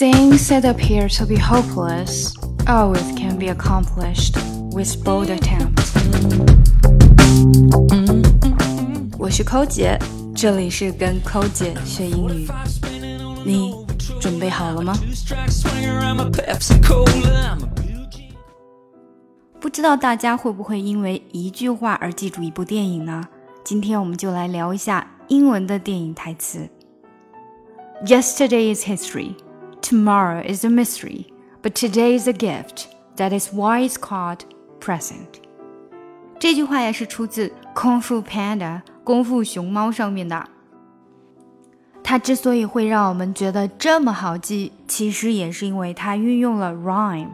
Things that appear to be hopeless always can be accomplished with bold attempt. 我是抠姐，这里是跟抠姐学英语。你准备好了吗？不知道大家会不会因为一句话而记住一部电影呢？今天我们就来聊一下英文的电影台词。Yesterday is history, tomorrow is a mystery, but today is a gift. That is why it's called present. 这句话呀是出自《功夫 Panda》功夫熊猫上面的。它之所以会让我们觉得这么好记，其实也是因为它运用了 rhyme。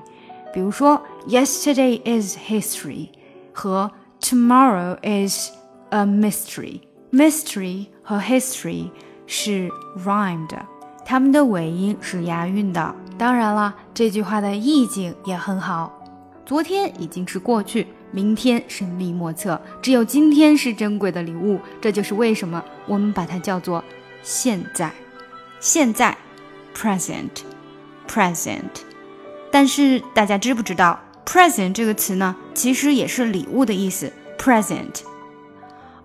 比如说，Yesterday is history 和 Tomorrow is a mystery。Mystery 和 history 是 rhyme 的， 它们的尾音是押韵的。当然了，这句话的意境也很好。昨天已经是过去，明天神秘莫测，只有今天是珍贵的礼物。这就是为什么我们把它叫做现在。现在，present，present。但是大家知不知道，present 这个词呢，其实也是礼物的意思。present。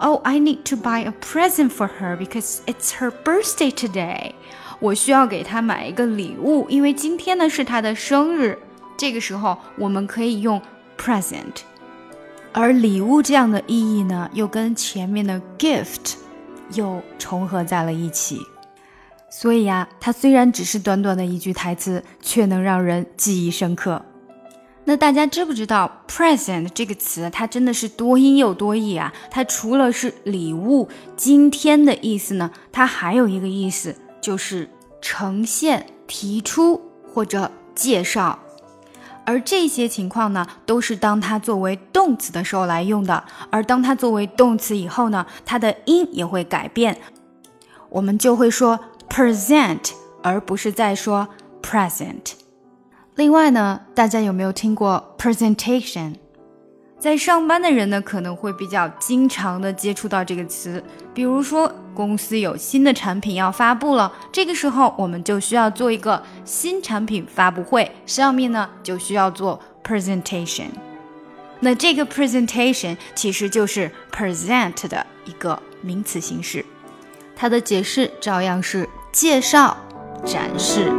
Oh, I need to buy a present for her because it's her birthday today. 我需要给她买一个礼物，因为今天呢是她的生日。这个时候我们可以用 present。而礼物这样的意义呢，又跟前面的 gift 又重合在了一起。所以呀，它虽然只是短短的一句台词，却能让人记忆深刻。那大家知不知道 present 这个词，它真的是多音又多义啊？它除了是礼物、今天的意思呢，它还有一个意思就是呈现、提出或者介绍。而这些情况呢，都是当它作为动词的时候来用的。而当它作为动词以后呢，它的音也会改变，我们就会说。present，而不是在说 present。另外呢，大家有没有听过 presentation？在上班的人呢，可能会比较经常的接触到这个词。比如说，公司有新的产品要发布了，这个时候我们就需要做一个新产品发布会，上面呢就需要做 presentation。那这个 presentation 其实就是 present 的一个名词形式，它的解释照样是。介绍、展示，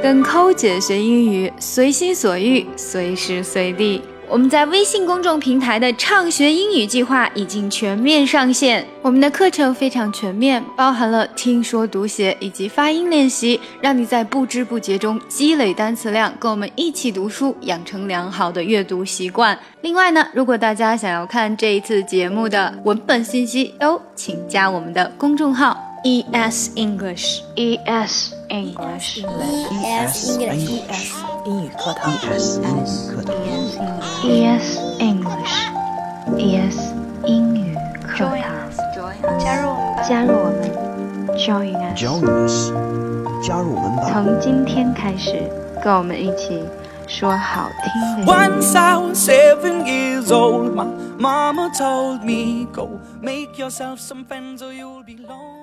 跟抠姐学英语，随心所欲，随时随地。我们在微信公众平台的畅学英语计划已经全面上线。我们的课程非常全面，包含了听说读写以及发音练习，让你在不知不觉中积累单词量，跟我们一起读书，养成良好的阅读习惯。另外呢，如果大家想要看这一次节目的文本信息哦，请加我们的公众号。E S English E S English E S English 英语课堂 E S 英语课堂 E S English E S 英语课堂加入加入我们 Join us 加入我们吧从今天开始跟我们一起说好听的 Once I was seven years old My mama told me Go make yourself some friends or you'll be lonely